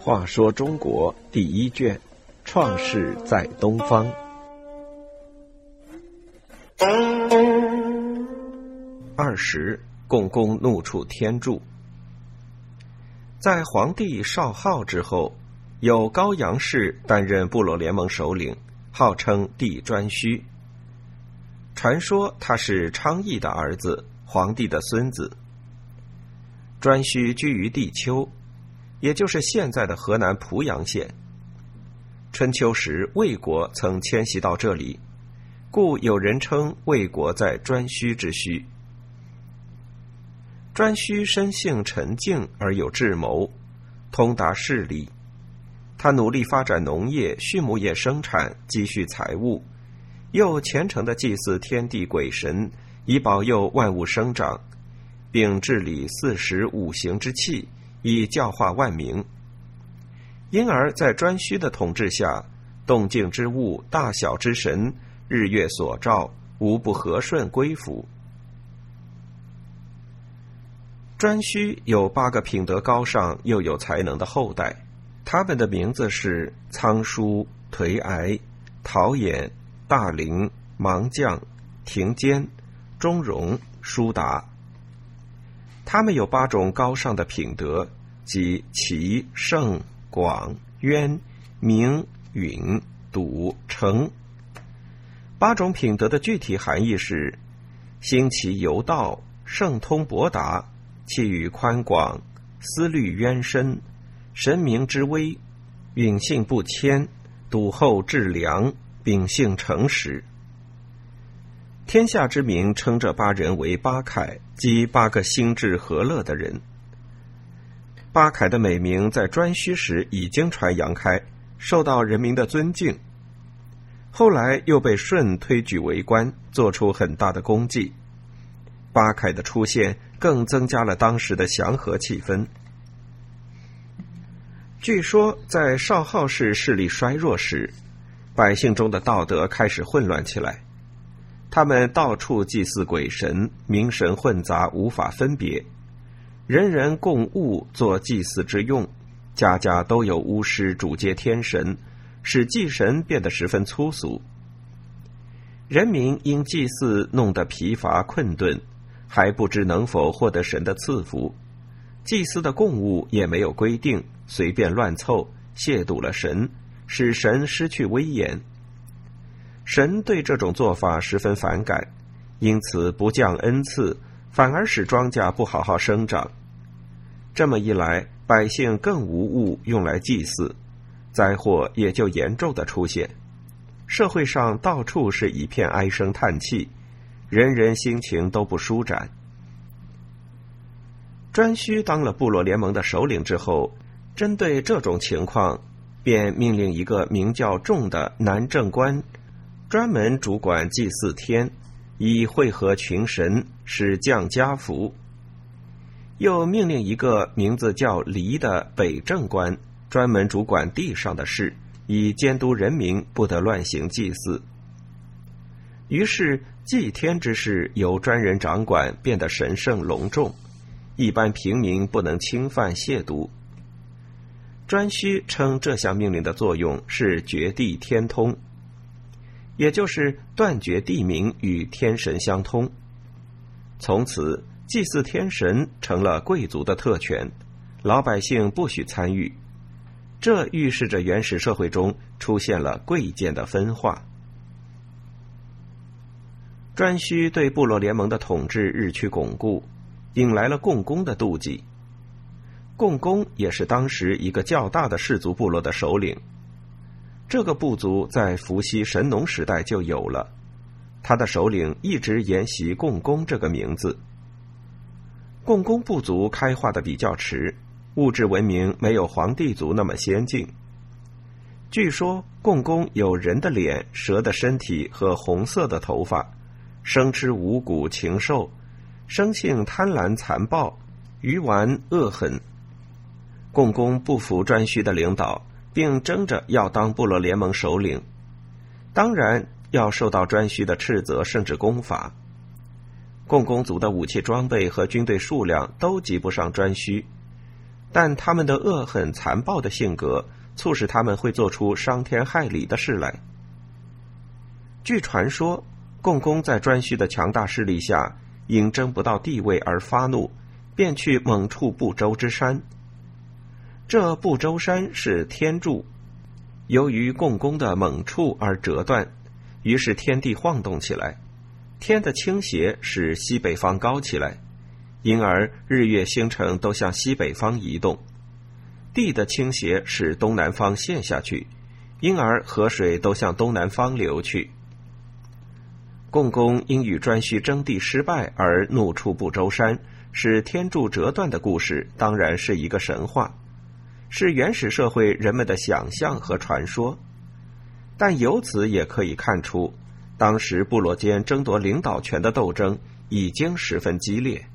话说中国第一卷，创世在东方。二十，共工怒触天柱。在皇帝少昊之后，有高阳氏担任部落联盟首领，号称帝颛顼。传说他是昌邑的儿子，皇帝的孙子。颛顼居于地丘，也就是现在的河南濮阳县。春秋时，魏国曾迁徙到这里，故有人称魏国在颛顼之墟。颛顼生性沉静而有智谋，通达事理。他努力发展农业、畜牧业生产，积蓄财物，又虔诚的祭祀天地鬼神，以保佑万物生长，并治理四时五行之气，以教化万民。因而，在颛顼的统治下，动静之物、大小之神、日月所照，无不和顺归服。颛顼有八个品德高尚又有才能的后代，他们的名字是仓叔、颓哀、陶衍、大陵、芒将、庭坚、钟嵘、叔达。他们有八种高尚的品德，即齐、圣、广、渊、明、允、笃、诚。八种品德的具体含义是：兴其由道，圣通博达。气宇宽广，思虑渊深，神明之威，允性不谦，笃厚致良，秉性诚实。天下之名称这八人为八凯，即八个心智和乐的人。八凯的美名在颛顼时已经传扬开，受到人民的尊敬。后来又被舜推举为官，做出很大的功绩。八凯的出现。更增加了当时的祥和气氛。据说，在少昊氏势力衰弱时，百姓中的道德开始混乱起来。他们到处祭祀鬼神，名神混杂，无法分别。人人共物做祭祀之用，家家都有巫师主接天神，使祭神变得十分粗俗。人民因祭祀弄得疲乏困顿。还不知能否获得神的赐福，祭祀的供物也没有规定，随便乱凑，亵渎了神，使神失去威严。神对这种做法十分反感，因此不降恩赐，反而使庄稼不好好生长。这么一来，百姓更无物用来祭祀，灾祸也就严重的出现，社会上到处是一片唉声叹气。人人心情都不舒展。颛顼当了部落联盟的首领之后，针对这种情况，便命令一个名叫仲的南郑官，专门主管祭祀天，以会合群神，使降家福；又命令一个名字叫黎的北正官，专门主管地上的事，以监督人民不得乱行祭祀。于是。祭天之事由专人掌管，变得神圣隆重，一般平民不能侵犯亵渎。颛顼称这项命令的作用是绝地天通，也就是断绝地名与天神相通。从此，祭祀天神成了贵族的特权，老百姓不许参与。这预示着原始社会中出现了贵贱的分化。颛顼对部落联盟的统治日趋巩固，引来了共工的妒忌。共工也是当时一个较大的氏族部落的首领。这个部族在伏羲神农时代就有了，他的首领一直沿袭共工这个名字。共工部族开化的比较迟，物质文明没有黄帝族那么先进。据说共工有人的脸、蛇的身体和红色的头发。生吃五谷禽兽，生性贪婪残暴，愚顽恶狠。共工不服颛顼的领导，并争着要当部落联盟首领，当然要受到颛顼的斥责甚至攻伐。共工族的武器装备和军队数量都及不上颛顼，但他们的恶狠残暴的性格促使他们会做出伤天害理的事来。据传说，共工在颛顼的强大势力下，因争不到地位而发怒，便去猛触不周之山。这不周山是天柱，由于共工的猛触而折断，于是天地晃动起来。天的倾斜使西北方高起来，因而日月星辰都向西北方移动；地的倾斜使东南方陷下去，因而河水都向东南方流去。共工因与颛顼争地失败而怒触不周山，使天柱折断的故事，当然是一个神话，是原始社会人们的想象和传说。但由此也可以看出。当时部落间争夺领导权的斗争已经十分激烈。